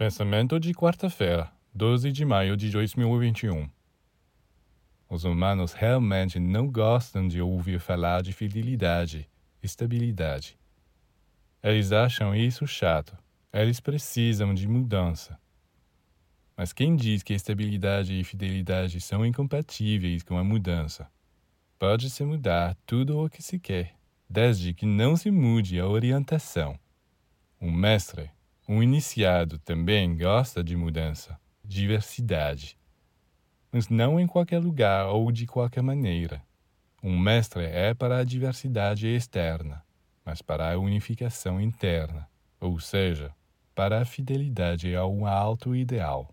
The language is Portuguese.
Pensamento de quarta-feira, 12 de maio de 2021. Os humanos realmente não gostam de ouvir falar de fidelidade, estabilidade. Eles acham isso chato. Eles precisam de mudança. Mas quem diz que estabilidade e fidelidade são incompatíveis com a mudança? Pode-se mudar tudo o que se quer, desde que não se mude a orientação. Um mestre um iniciado também gosta de mudança, diversidade. Mas não em qualquer lugar ou de qualquer maneira. Um mestre é para a diversidade externa, mas para a unificação interna, ou seja, para a fidelidade a um alto ideal.